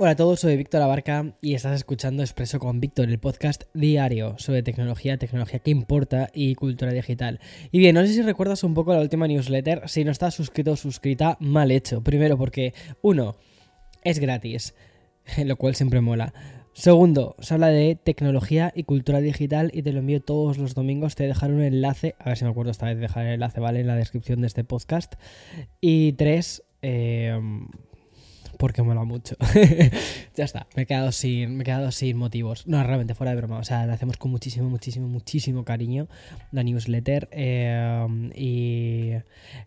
Hola a todos, soy Víctor Abarca y estás escuchando Expreso con Víctor, el podcast diario sobre tecnología, tecnología que importa y cultura digital. Y bien, no sé si recuerdas un poco la última newsletter, si no estás suscrito o suscrita, mal hecho. Primero porque, uno, es gratis, lo cual siempre mola. Segundo, se habla de tecnología y cultura digital y te lo envío todos los domingos. Te dejaré un enlace, a ver si me acuerdo esta vez de dejar el enlace, ¿vale? En la descripción de este podcast. Y tres, eh, porque mola mucho. ya está, me he, quedado sin, me he quedado sin motivos. No, realmente fuera de broma. O sea, la hacemos con muchísimo, muchísimo, muchísimo cariño la newsletter. Eh, y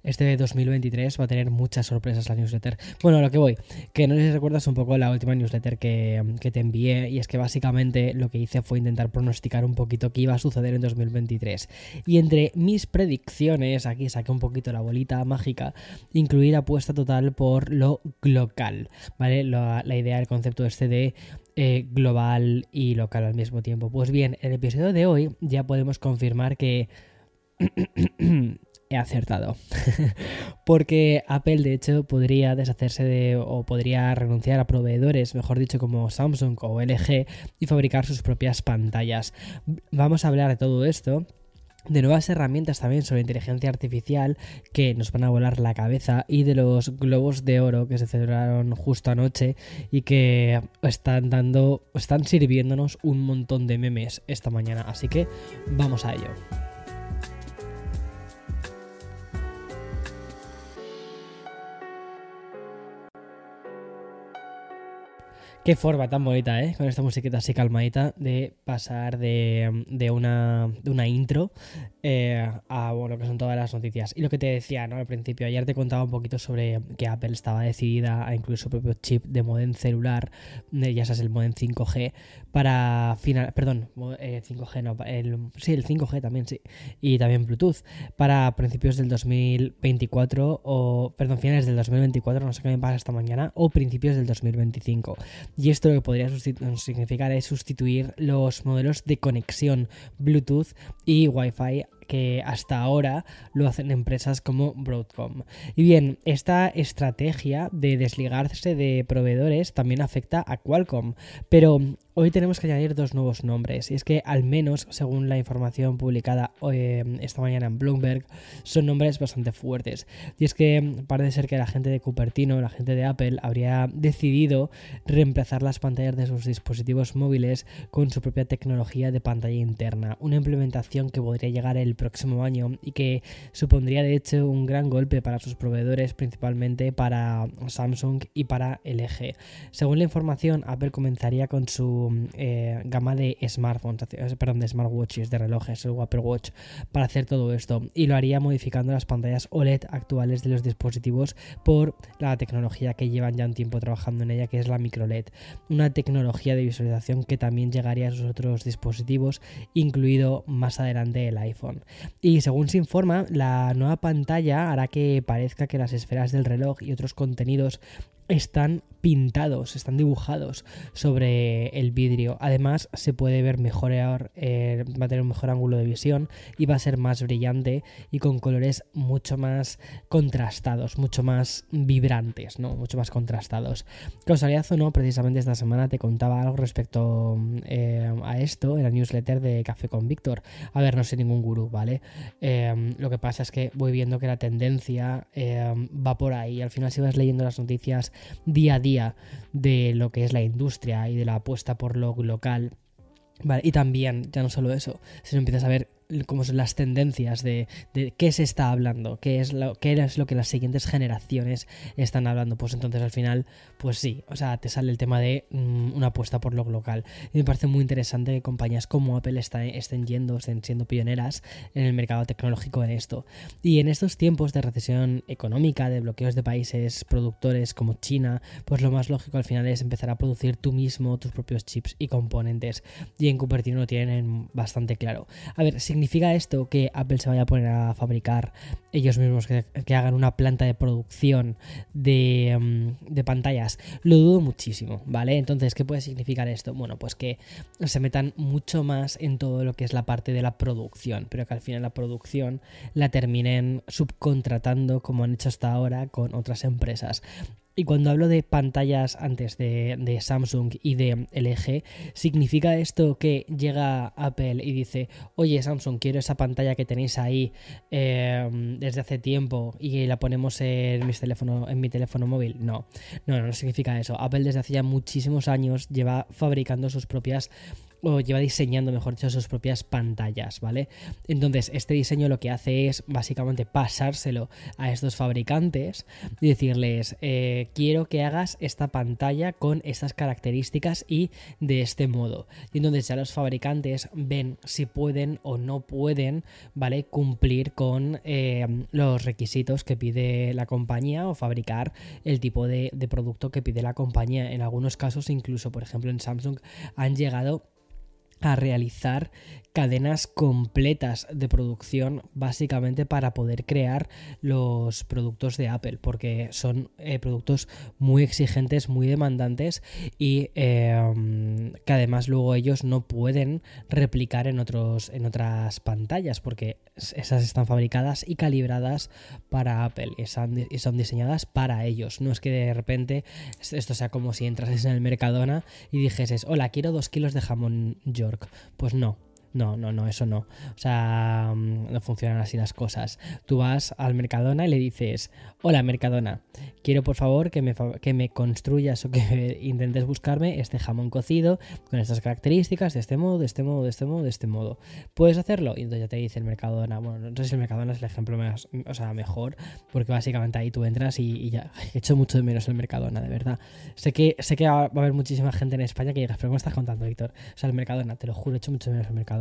este 2023 va a tener muchas sorpresas la newsletter. Bueno, a lo que voy, que no sé si recuerdas un poco la última newsletter que, que te envié. Y es que básicamente lo que hice fue intentar pronosticar un poquito qué iba a suceder en 2023. Y entre mis predicciones, aquí saqué un poquito la bolita mágica, incluir apuesta total por lo local. ¿Vale? La, idea, el concepto este de eh, global y local al mismo tiempo. Pues bien, en el episodio de hoy ya podemos confirmar que he acertado. Porque Apple, de hecho, podría deshacerse de o podría renunciar a proveedores, mejor dicho, como Samsung o LG, y fabricar sus propias pantallas. Vamos a hablar de todo esto de nuevas herramientas también sobre inteligencia artificial que nos van a volar la cabeza y de los globos de oro que se celebraron justo anoche y que están dando, están sirviéndonos un montón de memes esta mañana. Así que vamos a ello. Qué forma tan bonita, ¿eh? Con esta musiquita así calmadita de pasar de, de, una, de una intro eh, a bueno, que son todas las noticias. Y lo que te decía, ¿no? Al principio, ayer te contaba un poquito sobre que Apple estaba decidida a incluir su propio chip de modem celular, ya sabes, el modem 5G, para final, perdón, 5G eh, no, el, sí, el 5G también, sí, y también Bluetooth, para principios del 2024 o, perdón, finales del 2024, no sé qué me pasa esta mañana, o principios del 2025. Y esto lo que podría significar es sustituir los modelos de conexión Bluetooth y Wi-Fi que hasta ahora lo hacen empresas como Broadcom. Y bien, esta estrategia de desligarse de proveedores también afecta a Qualcomm, pero hoy tenemos que añadir dos nuevos nombres, y es que al menos según la información publicada eh, esta mañana en Bloomberg, son nombres bastante fuertes. Y es que parece ser que la gente de Cupertino, la gente de Apple, habría decidido reemplazar las pantallas de sus dispositivos móviles con su propia tecnología de pantalla interna, una implementación que podría llegar el próximo año y que supondría de hecho un gran golpe para sus proveedores, principalmente para Samsung y para LG. Según la información, Apple comenzaría con su eh, gama de smartphones, eh, perdón, de smartwatches, de relojes, el Apple Watch, para hacer todo esto y lo haría modificando las pantallas OLED actuales de los dispositivos por la tecnología que llevan ya un tiempo trabajando en ella, que es la microLED, una tecnología de visualización que también llegaría a sus otros dispositivos, incluido más adelante el iPhone. Y según se informa, la nueva pantalla hará que parezca que las esferas del reloj y otros contenidos están pintados, están dibujados sobre el vidrio. Además, se puede ver mejor, eh, va a tener un mejor ángulo de visión y va a ser más brillante y con colores mucho más contrastados, mucho más vibrantes, ¿no? Mucho más contrastados. Casualidad o no, precisamente esta semana te contaba algo respecto eh, a esto en la newsletter de Café con Víctor. A ver, no soy ningún gurú, ¿vale? Eh, lo que pasa es que voy viendo que la tendencia va por ahí. Al final, si vas leyendo las noticias día a día, de lo que es la industria y de la apuesta por lo local. Y también, ya no solo eso, sino empiezas a ver cómo son las tendencias de, qué se está hablando, qué es, lo, qué es lo que las siguientes generaciones están hablando. Pues entonces al final, pues sí, o sea, te sale el tema de mm, una apuesta por lo local. Y me parece muy interesante que compañías como Apple estén yendo, estén siendo pioneras en el mercado tecnológico en esto. Y en estos tiempos de recesión económica, de bloqueos de países productores como China, pues lo más lógico al final es empezar a producir tú mismo tus propios chips y componentes. Y en Cupertino lo tienen bastante claro. A ver, ¿significa esto que Apple se vaya a poner a fabricar ellos mismos, que, hagan una planta de producción de, mm, de pantallas? Lo dudo muchísimo, ¿vale? Entonces, ¿qué puede significar esto? Bueno, pues que se metan mucho más en todo lo que es la parte de la producción, pero que al final la producción la terminen subcontratando como han hecho hasta ahora con otras empresas. Y cuando hablo de pantallas antes de, Samsung y de LG, ¿significa esto que llega Apple y dice, oye Samsung, quiero esa pantalla que tenéis ahí em, desde hace tiempo y la ponemos en, mis teléfono, en mi teléfono móvil? No, no, no significa eso. Apple desde hace ya muchísimos años lleva fabricando sus propias o lleva diseñando, mejor dicho, sus propias pantallas, ¿vale? Entonces, este diseño lo que hace es básicamente pasárselo a estos fabricantes y decirles, eh, quiero que hagas esta pantalla con estas características y de este modo. Y entonces ya los fabricantes ven si pueden o no pueden, ¿vale? Cumplir con eh, los requisitos que pide la compañía o fabricar el tipo de, de producto que pide la compañía. En algunos casos, incluso, por ejemplo, en Samsung han llegado a realizar cadenas completas de producción básicamente para poder crear los productos de Apple porque son eh, productos muy exigentes muy demandantes y em, que además luego ellos no pueden replicar en otros en otras pantallas porque esas están fabricadas y calibradas para Apple y son, y son diseñadas para ellos. No es que de repente esto sea como si entrases en el Mercadona y dijeses hola quiero dos kilos de jamón York pues no no, no, no, eso no. O sea, mm, no funcionan así las cosas. Tú vas al Mercadona y le dices, hola Mercadona, quiero por favor que me, que me construyas o que intentes buscarme este jamón cocido con estas características, de este modo, de este modo, de este modo, de este modo. ¿Puedes hacerlo? Y entonces ya te dice el Mercadona. Bueno, no sé si el Mercadona es el ejemplo más, o sea, mejor, porque básicamente ahí tú entras y, ya. He hecho mucho de menos el Mercadona, de verdad. Sé que, sé que va a haber muchísima gente en España que digas, pero ¿cómo estás contando, Víctor? O sea, el Mercadona, te lo juro, he hecho mucho de menos el Mercadona.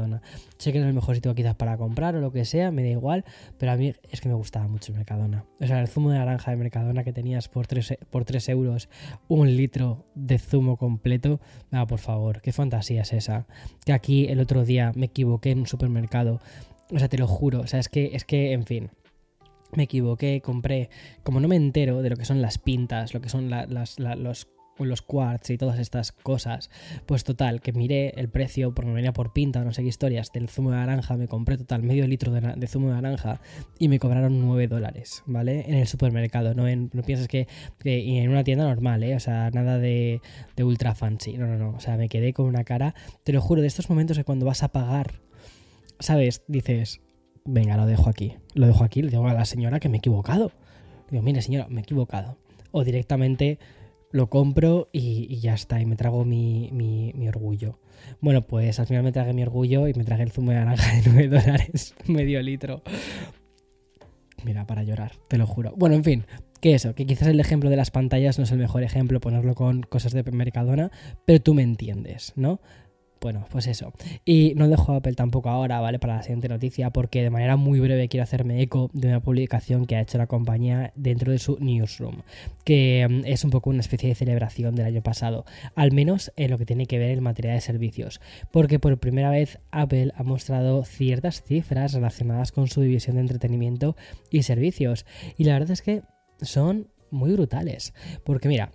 Sé que no es el mejor sitio quizás para comprar o lo que sea, me da igual, pero a mí es que me gustaba mucho el Mercadona. O sea, el zumo de naranja de Mercadona que tenías por 3, por euros, un litro de zumo completo, ah, por favor, qué fantasía es esa. Que aquí el otro día me equivoqué en un supermercado, o sea, te lo juro, o sea, es que, es que, en fin me equivoqué, compré, como no me entero de lo que son las pintas, lo que son los los quartz y todas estas cosas. Pues total, que miré el precio, porque me venía por pinta o no sé qué historias, del zumo de naranja, me compré total medio litro de, zumo de naranja y me cobraron 9 dólares, ¿vale? En el supermercado, no, en, no piensas que, en una tienda normal, ¿eh? O sea, nada de, de ultra fancy, no, no, no, o sea, me quedé con una cara, te lo juro, de estos momentos que cuando vas a pagar, ¿sabes? Dices, venga, lo dejo aquí, lo dejo aquí, le digo a la señora que me he equivocado. Digo, mire señora, me he equivocado. O directamente lo compro y, ya está, y me trago mi, orgullo. Bueno, pues al final me tragué mi orgullo y me tragué el zumo de naranja de 9 dólares, medio litro. Mira, para llorar, te lo juro. Bueno, en fin, que eso, que quizás el ejemplo de las pantallas no es el mejor ejemplo, ponerlo con cosas de Mercadona, pero tú me entiendes, ¿no? Bueno, pues eso. Y no dejo Apple tampoco ahora, ¿vale? Para la siguiente noticia, porque de manera muy breve quiero hacerme eco de una publicación que ha hecho la compañía dentro de su newsroom, que mm, es un poco una especie de celebración del año pasado, al menos en lo que tiene que ver en materia de servicios, porque por primera vez Apple ha mostrado ciertas cifras relacionadas con su división de entretenimiento y servicios, y la verdad es que son muy brutales, porque mira,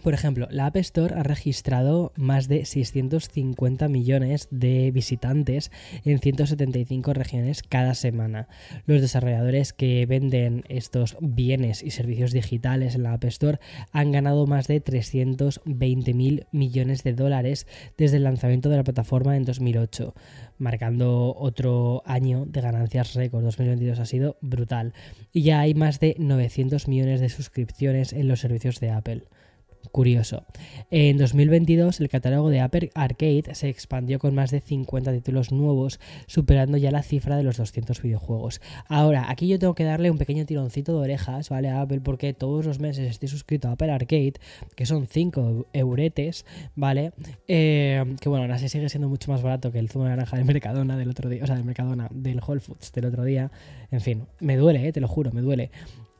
por ejemplo, la App Store ha registrado más de 650 millones de visitantes en 175 regiones cada semana. Los desarrolladores que venden estos bienes y servicios digitales en la App Store han ganado más de 320 mil millones de dólares desde el lanzamiento de la plataforma en 2008, marcando otro año de ganancias récord. 2022 ha sido brutal. Y ya hay más de 900 millones de suscripciones en los servicios de Apple curioso. En 2022 el catálogo de Apple Arcade se expandió con más de 50 títulos nuevos, superando ya la cifra de los 200 videojuegos. Ahora, aquí yo tengo que darle un pequeño tironcito de orejas, ¿vale? A Apple porque todos los meses estoy suscrito a Apple Arcade, que son 5 euretes, ¿vale? Eh, que bueno, ahora sí sigue siendo mucho más barato que el zumo de naranja del Mercadona del otro día, o sea, del Mercadona, del Whole Foods del otro día. En fin, me duele, ¿eh? te lo juro, me duele.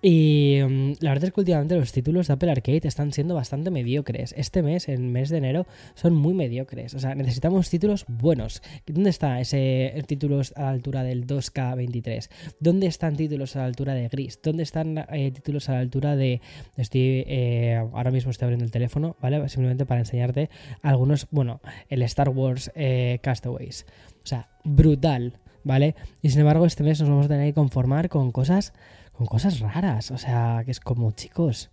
Y mm, la verdad es que últimamente los títulos de Apple Arcade están siendo bastante mediocres. Este mes, el mes de enero, son muy mediocres. O sea, necesitamos títulos buenos. ¿Dónde está ese títulos a la altura del 2K23? ¿Dónde están títulos a la altura de Gris? ¿Dónde están eh, títulos a la altura de... Estoy... Eh, ahora mismo estoy abriendo el teléfono, ¿vale? Simplemente para enseñarte algunos... Bueno, el Star Wars eh, Castaways. O sea, brutal, ¿vale? Y sin embargo, este mes nos vamos a tener que conformar con cosas con cosas raras. O sea, que es como, chicos,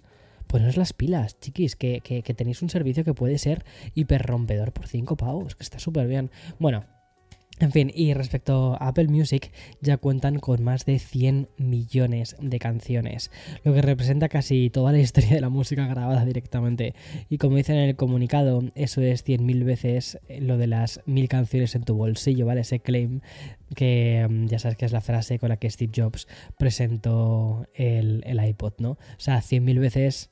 poneros las pilas, chiquis, que, que, que tenéis un servicio que puede ser hiper rompedor por 5 pavos, que está súper bien. Bueno, en fin, y respecto a Apple Music, ya cuentan con más de 100 millones de canciones, lo que representa casi toda la historia de la música grabada directamente. Y como dicen en el comunicado, eso es 100.000 veces lo de las mil canciones en tu bolsillo, ¿vale? Ese claim que mm, ya sabes que es la frase con la que Steve Jobs presentó el, iPod, ¿no? O sea, 100.000 veces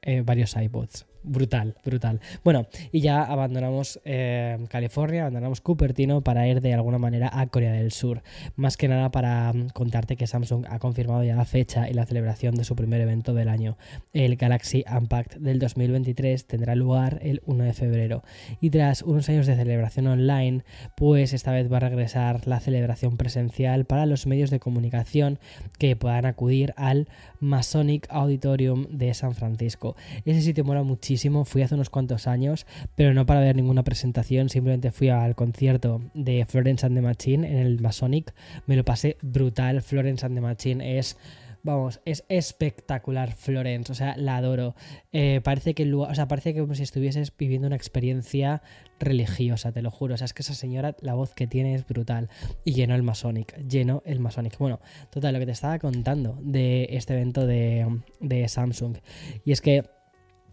eh, varios iPods. Brutal, brutal. Bueno, y ya abandonamos eh, California, abandonamos Cupertino para ir de alguna manera a Corea del Sur. Más que nada para mm, contarte que Samsung ha confirmado ya la fecha y la celebración de su primer evento del año. El Galaxy Unpacked del 2023 tendrá lugar el 1 de febrero. Y tras unos años de celebración online, pues esta vez va a regresar la celebración presencial para los medios de comunicación que puedan acudir al Masonic Auditorium de San Francisco. Ese sitio mola muchísimo fui hace unos cuantos años, pero no para ver ninguna presentación, simplemente fui al concierto de Florence and the Machine en el Masonic, me lo pasé brutal, Florence and the Machine es... Vamos, es espectacular Florence, o sea, la adoro. Eh, parece que o sea, parece que como si estuvieses viviendo una experiencia religiosa, te lo juro. O sea, es que esa señora, la voz que tiene es brutal. Y llenó el Masonic, llenó el Masonic. Bueno, total, lo que te estaba contando de este evento de, de Samsung. Y es que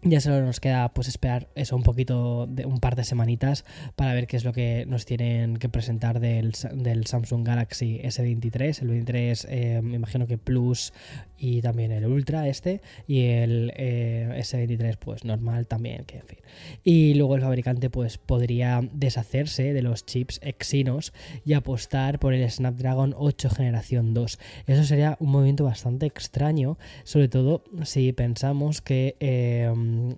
ya solo nos queda pues esperar eso un poquito de un par de semanitas para ver qué es lo que nos tienen que presentar del, Samsung Galaxy S23 el 23 eh, me imagino que Plus y también el Ultra este y el eh, S23 pues normal también que en fin. Y luego el fabricante pues podría deshacerse de los chips Exynos y apostar por el Snapdragon 8 generación 2 eso sería un movimiento bastante extraño sobre todo si pensamos que eh,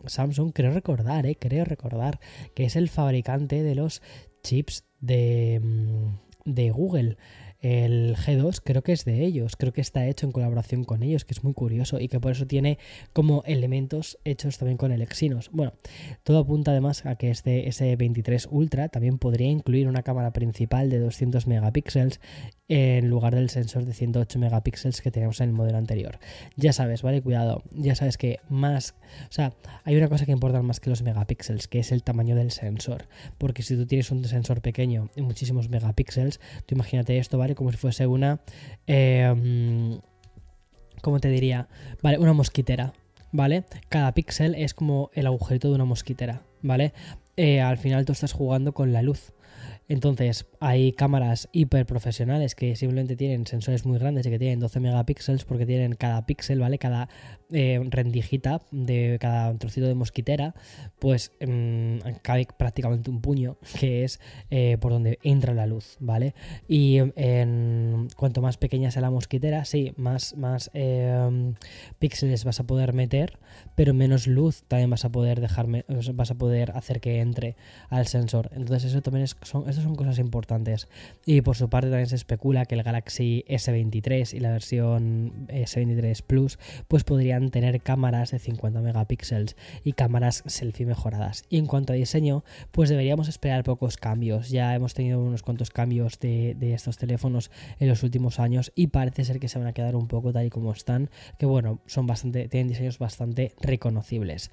Samsung, creo recordar, eh, creo recordar que es el fabricante de los chips de, mm, de Google. El G2 creo que es de ellos, creo que está hecho en colaboración con ellos, que es muy curioso y que por eso tiene como elementos hechos también con el Exynos. Bueno, todo apunta además a que este S23 Ultra también podría incluir una cámara principal de 200 megapíxeles en lugar del sensor de 108 megapíxeles que teníamos en el modelo anterior. Ya sabes, ¿vale? Cuidado, ya sabes que más, o sea, hay una cosa que importa más que los megapíxeles, que es el tamaño del sensor, porque si tú tienes un sensor pequeño y muchísimos megapíxeles, tú imagínate esto, ¿vale? Como si fuese una... Eh, ¿Cómo te diría? Vale, una mosquitera, ¿vale? Cada píxel es como el agujerito de una mosquitera, ¿vale? Eh, al final tú estás jugando con la luz. Entonces, hay cámaras hiper profesionales que simplemente tienen sensores muy grandes y que tienen 12 megapíxeles porque tienen cada píxel, ¿vale? Cada eh, rendijita de cada trocito de mosquitera, pues em, cabe prácticamente un puño, que es eh, por donde entra la luz, ¿vale? Y cuanto más pequeña sea la mosquitera, sí, más, más em, píxeles vas a poder meter, pero menos luz también vas a poder dejarme, vas a poder hacer que entre al sensor. Entonces, eso también son, son cosas importantes. Y por su parte también se especula que el Galaxy S23 y la versión S23 Plus pues podrían tener cámaras de 50 megapíxeles y cámaras selfie mejoradas. Y en cuanto a diseño, pues deberíamos esperar pocos cambios. Ya hemos tenido unos cuantos cambios de, de estos teléfonos en los últimos años y parece ser que se van a quedar un poco tal y como están, que bueno, son bastante, tienen diseños bastante reconocibles.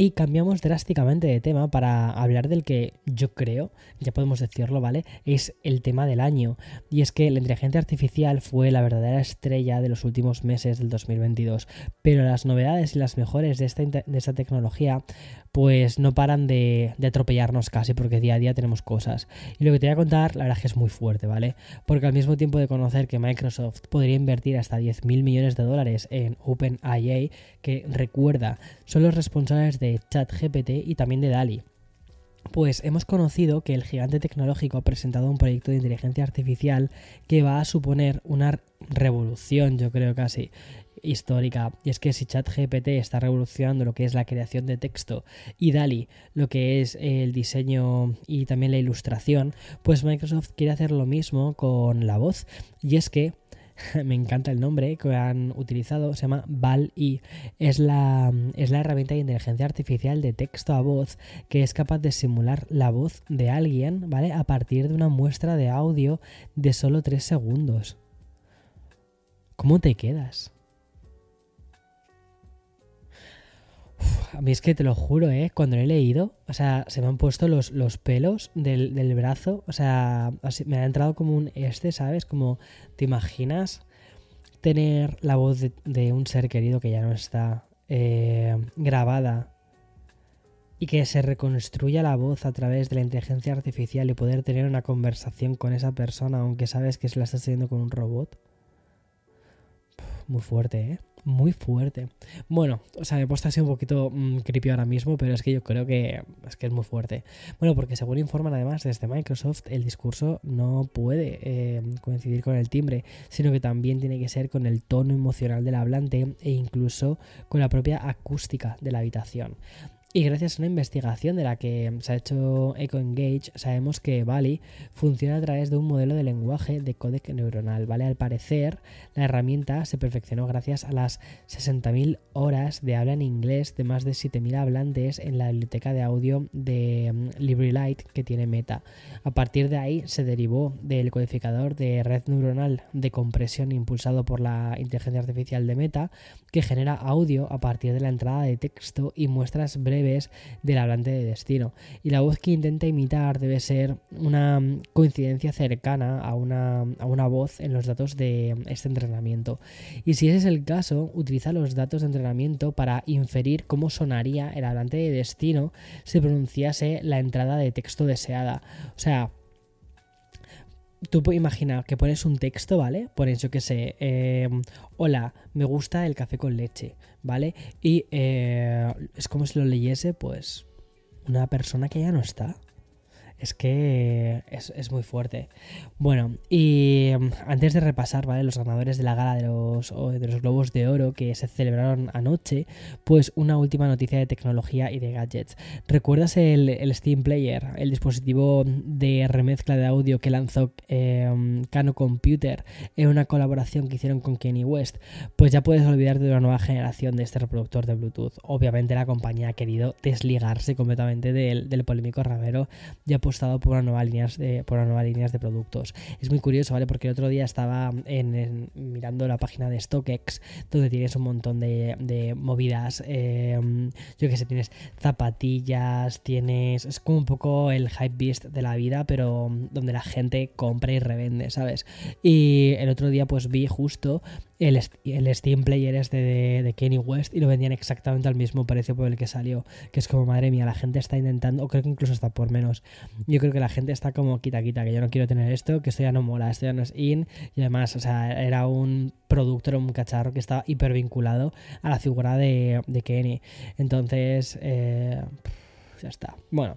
Y cambiamos drásticamente de tema para hablar del que yo creo, ya podemos decirlo, ¿vale? Es el tema del año. Y es que la inteligencia artificial fue la verdadera estrella de los últimos meses del 2022. Pero las novedades y las mejores de esta, de esta tecnología pues no paran de, atropellarnos casi porque día a día tenemos cosas. Y lo que te voy a contar, la verdad es que es muy fuerte, ¿vale? Porque al mismo tiempo de conocer que Microsoft podría invertir hasta 10.000 millones de dólares en OpenIA, que recuerda, son los responsables de ChatGPT y también de DALI. Pues hemos conocido que el gigante tecnológico ha presentado un proyecto de inteligencia artificial que va a suponer una revolución, yo creo casi, histórica. Y es que si ChatGPT está revolucionando lo que es la creación de texto y DALI lo que es el diseño y también la ilustración, pues Microsoft quiere hacer lo mismo con la voz. Y es que me encanta el nombre que han utilizado, se llama VAL-I. Es la, es la herramienta de inteligencia artificial de texto a voz que es capaz de simular la voz de alguien, ¿vale? A partir de una muestra de audio de solo 3 segundos. ¿Cómo te quedas? A mí es que te lo juro, ¿eh? Cuando lo he leído, o sea, se me han puesto los, los pelos del, brazo, o sea, me ha entrado como un este, ¿sabes? Como, ¿te imaginas tener la voz de, un ser querido que ya no está eh, grabada y que se reconstruya la voz a través de la inteligencia artificial y poder tener una conversación con esa persona, aunque sabes que se la estás teniendo con un robot? muy fuerte, ¿eh? Muy fuerte. Bueno, o sea, me he puesto así un poquito mm, creepy ahora mismo, pero es que yo creo que es que es muy fuerte. Bueno, porque según informan además desde Microsoft, el discurso no puede eh, coincidir con el timbre, sino que también tiene que ser con el tono emocional del hablante e incluso con la propia acústica de la habitación. Y gracias a una investigación de la que se ha hecho EcoEngage, sabemos que Bali funciona a través de un modelo de lenguaje de códec neuronal. ¿vale? Al parecer, la herramienta se perfeccionó gracias a las 60.000 horas de habla en inglés de más de 7.000 hablantes en la biblioteca de audio de mm, LibriLite que tiene Meta. A partir de ahí se derivó del codificador de red neuronal de compresión impulsado por la inteligencia artificial de Meta, que genera audio a partir de la entrada de texto y muestras breves del hablante de destino. Y la voz que intenta imitar debe ser una coincidencia cercana a una, a una voz en los datos de este entrenamiento. Y si ese es el caso, utiliza los datos de entrenamiento para inferir cómo sonaría el hablante de destino si pronunciase la entrada de texto deseada. O sea, tú imaginar que pones un texto, ¿vale? Pones, yo que sé, em, hola, me gusta el café con leche, ¿vale? Y eh, es como si lo leyese, pues, una persona que ya no está es que es, muy fuerte. Bueno, y mm, antes de repasar, ¿vale? Los ganadores de la gala de los, de los Globos de Oro que se celebraron anoche, pues una última noticia de tecnología y de gadgets. ¿Recuerdas el, Steam Player, el dispositivo de remezcla de audio que lanzó eh, Kano Computer en una colaboración que hicieron con Kanye West? Pues ya puedes olvidarte de una nueva generación de este reproductor de Bluetooth. Obviamente la compañía ha querido desligarse completamente del, del polémico ramero ya apostado por una nueva líneas de, por una nueva líneas de productos. Es muy curioso, ¿vale? Porque el otro día estaba en, mirando la página de StockX, donde tienes un montón de, movidas. Em, yo que sé, tienes zapatillas, tienes. Es como un poco el hype beast de la vida, pero donde la gente compra y revende, ¿sabes? Y el otro día, pues vi justo el, el Steam Player este de, de, Kenny West y lo vendían exactamente al mismo precio por el que salió. Que es como, madre mía, la gente está intentando, o creo que incluso está por menos. Yo creo que la gente está como, quita, quita, que yo no quiero tener esto, que esto ya no mola, esto ya no es in. Y además, o sea, era un producto, era un cacharro que estaba hiper vinculado a la figura de, de Kenny. Entonces, eh, ya está. Bueno.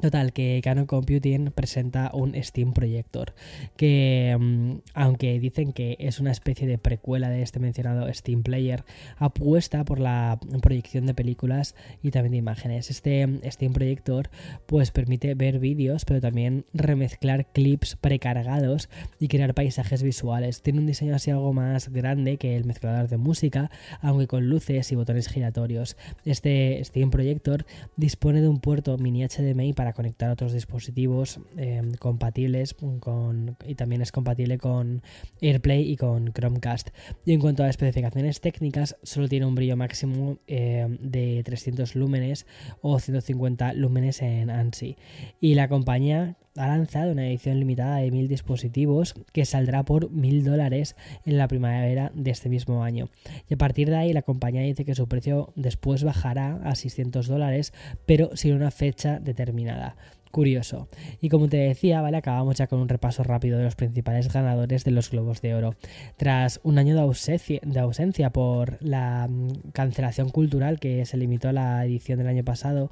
Total, que Canon Computing presenta un Steam Projector, que mm, aunque dicen que es una especie de precuela de este mencionado Steam Player, apuesta por la proyección de películas y también de imágenes. Este mm, Steam Projector pues permite ver vídeos, pero también remezclar clips precargados y crear paisajes visuales. Tiene un diseño así algo más grande que el mezclador de música, aunque con luces y botones giratorios. Este Steam Projector dispone de un puerto mini HDMI para conectar otros dispositivos eh, compatibles con, y también es compatible con AirPlay y con Chromecast. Y en cuanto a especificaciones técnicas, solo tiene un brillo máximo eh, de 300 lúmenes o 150 lúmenes en ANSI. Y la compañía ha lanzado una edición limitada de 1000 dispositivos que saldrá por 1000 dólares en la primavera de este mismo año. Y a partir de ahí la compañía dice que su precio después bajará a 600 dólares, pero sin una fecha determinada curioso. Y como te decía, ¿vale? Acabamos ya con un repaso rápido de los principales ganadores de los Globos de Oro. Tras un año de ausencia, por la mm, cancelación cultural que se limitó a la edición del año pasado,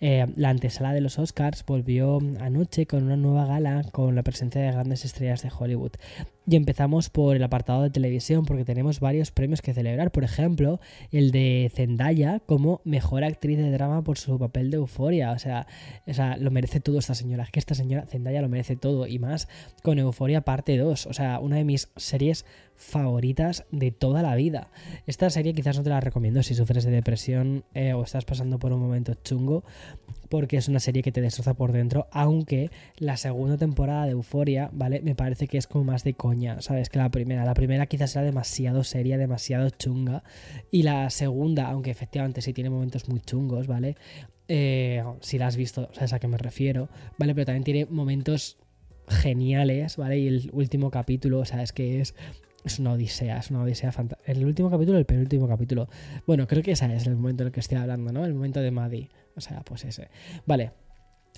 eh, la antesala de los Oscars volvió anoche con una nueva gala con la presencia de grandes estrellas de Hollywood. Y empezamos por el apartado de televisión porque tenemos varios premios que celebrar. Por ejemplo, el de Zendaya como mejor actriz de drama por su papel de Euforia. O sea, o sea, lo merece todo esta señora. Es que esta señora Zendaya lo merece todo y más con Euforia parte 2. O sea, una de mis series favoritas de toda la vida. Esta serie quizás no te la recomiendo si sufres de depresión eh, o estás pasando por un momento chungo, porque es una serie que te destroza por dentro, aunque la segunda temporada de Euforia, ¿vale? Me parece que es como más de coña, ¿sabes? Que la primera. La primera quizás era demasiado seria, demasiado chunga, y la segunda, aunque efectivamente sí tiene momentos muy chungos, ¿vale? Eh, si la has visto, sabes a qué me refiero, ¿vale? Pero también tiene momentos geniales, ¿vale? Y el último capítulo, o sea, es que es es una odisea, es una odisea fantástica. ¿El último capítulo el penúltimo capítulo? Bueno, creo que ese es el momento en el que estoy hablando, ¿no? El momento de Maddie. O sea, pues ese. Vale,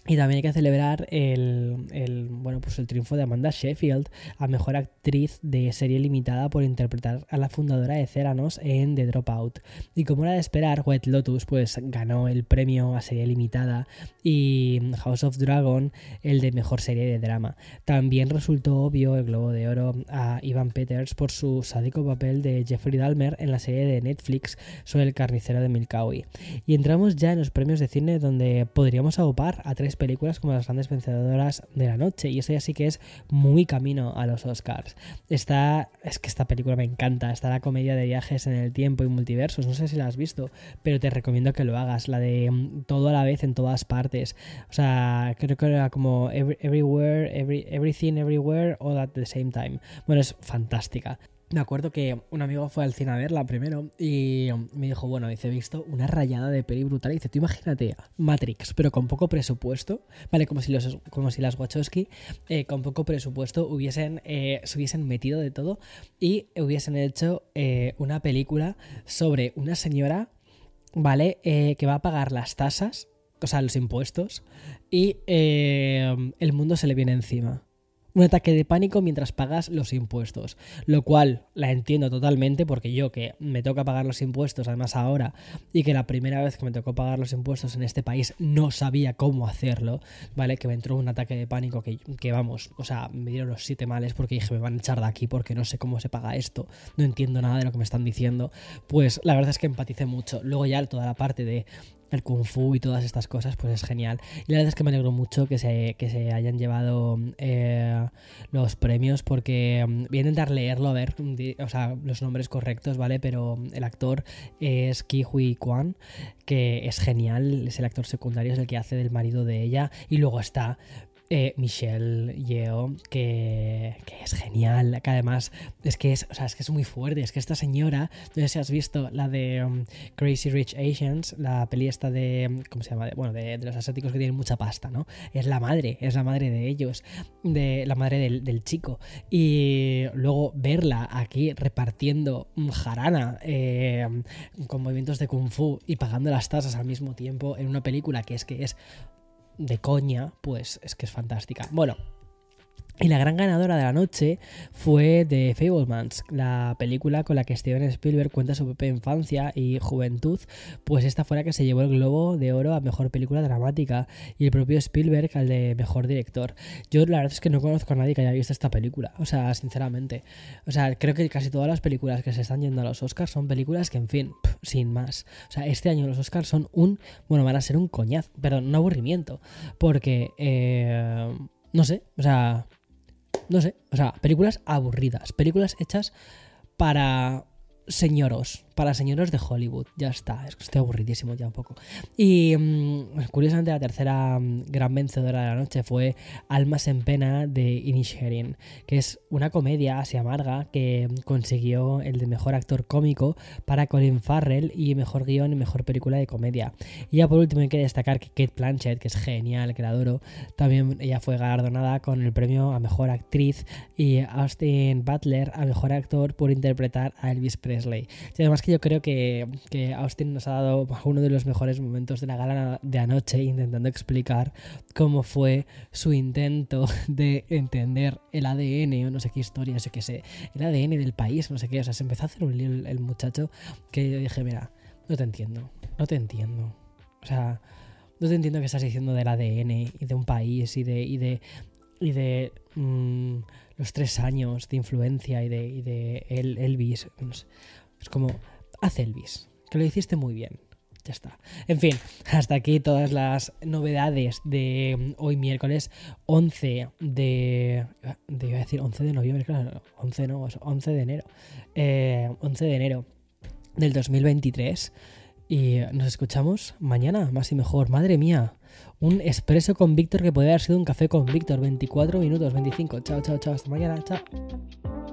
y también hay que celebrar el, bueno, pues el triunfo de Amanda Sheffield a mejor actriz de serie limitada por interpretar a la fundadora de Ceranos en The Dropout. Y como era de esperar, White Lotus pues ganó el premio a serie limitada y House of Dragon el de mejor serie de drama. También resultó obvio el Globo de Oro a Ivan Peters por su sádico papel de Jeffrey Dahmer en la serie de Netflix sobre el carnicero de Milkawi. Y entramos ya en los premios de cine donde podríamos agopar a tres películas como las grandes vencedoras de la noche. Y eso ya sí que es muy camino a los Oscars. Está, es que esta película me encanta. Está la comedia de viajes en el tiempo y multiversos. No sé si la has visto, pero te recomiendo que lo hagas. La de mm, todo a la vez en todas partes. O sea, creo que era como Everywhere, every, Everything, Everywhere, All at the Same Time. Bueno, es fantástica. Me acuerdo que un amigo fue al cine a verla primero y me dijo, bueno, dice, he visto una rayada de peli brutal. Y dice, tú imagínate Matrix, pero con poco presupuesto, ¿vale? Como si, los, como si las Wachowski eh, con poco presupuesto hubiesen, eh, se hubiesen metido de todo y hubiesen hecho eh, una película sobre una señora, ¿vale? que va a pagar las tasas, o sea, los impuestos, y el mundo se le viene encima un ataque de pánico mientras pagas los impuestos. Lo cual la entiendo totalmente porque yo que me toca pagar los impuestos, además ahora, y que la primera vez que me tocó pagar los impuestos en este país no sabía cómo hacerlo, ¿vale? Que me entró un ataque de pánico que, vamos, o sea, me dieron los siete males porque dije, me van a echar de aquí porque no sé cómo se paga esto, no entiendo nada de lo que me están diciendo. Pues la verdad es que empaticé mucho. Luego ya toda la parte de el kung fu y todas estas cosas, pues es genial. Y la verdad es que me alegro mucho que se, que se hayan llevado eh, los premios porque mm, voy a intentar leerlo, a ver, o sea, los nombres correctos, ¿vale? Pero el actor es Ki Hui Kwan, que es genial, es el actor secundario, es el que hace del marido de ella. Y luego está eh, Michelle Yeo, que, es genial, que además es que es, o sea, es que es muy fuerte, es que esta señora, no sé si has visto la de um, Crazy Rich Asians, la peli esta de, um, ¿cómo se llama? bueno, de, los asiáticos que tienen mucha pasta, ¿no? Es la madre, es la madre de ellos, de la madre del, chico. Y luego verla aquí repartiendo jarana eh, con movimientos de kung fu y pagando las tasas al mismo tiempo en una película que es que es de coña, pues es que es fantástica. Bueno, y la gran ganadora de la noche fue The Fablemans, la película con la que Steven Spielberg cuenta su propia infancia y juventud, pues esta fue la que se llevó el Globo de Oro a Mejor Película Dramática y el propio Spielberg al de Mejor Director. Yo la verdad es que no conozco a nadie que haya visto esta película, o sea, sinceramente. O sea, creo que casi todas las películas que se están yendo a los Oscars son películas que, en fin, sin más. O sea, este año los Oscars son un, bueno, van a ser un coñazo, pero un aburrimiento, porque... Eh, no sé, o sea, no sé, o sea, películas aburridas, películas hechas para señoros, para señoros de Hollywood. Ya está, estoy aburridísimo ya un poco. Y mm, curiosamente la tercera mm, gran vencedora de la noche fue Almas en Pena de Inisherin, que es una comedia así amarga que consiguió el de mejor actor cómico para Colin Farrell y mejor guion y mejor película de comedia. Y ya por último hay que destacar que Kate Blanchett, que es genial, que la adoro, también ella fue galardonada con el premio a mejor actriz y Austin Butler a mejor actor por interpretar a Elvis Presley. Además que yo creo que, que Austin nos ha dado uno de los mejores momentos de la gala de anoche intentando explicar cómo fue su intento de entender el ADN o no sé qué historia, yo qué sé, el ADN del país, no sé qué. O sea, se empezó a hacer un lío el, muchacho que yo dije, mira, no te entiendo, no te entiendo. O sea, no te entiendo qué estás diciendo del ADN y de un país y de, y de, y de mm, los tres años de influencia y de, Elvis. Es como, haz Elvis, que lo hiciste muy bien. Ya está. En fin, hasta aquí todas las novedades de mm, hoy miércoles 11 de... de iba a decir 11 de noviembre, claro, 11 no, 11 de enero. 11 eh, de enero del 2023. Y nos escuchamos mañana, más y mejor. Madre mía, un expreso con Víctor que podría haber sido un café con Víctor. 24 minutos, 25. Chao, chao, chao. Hasta mañana. Chao.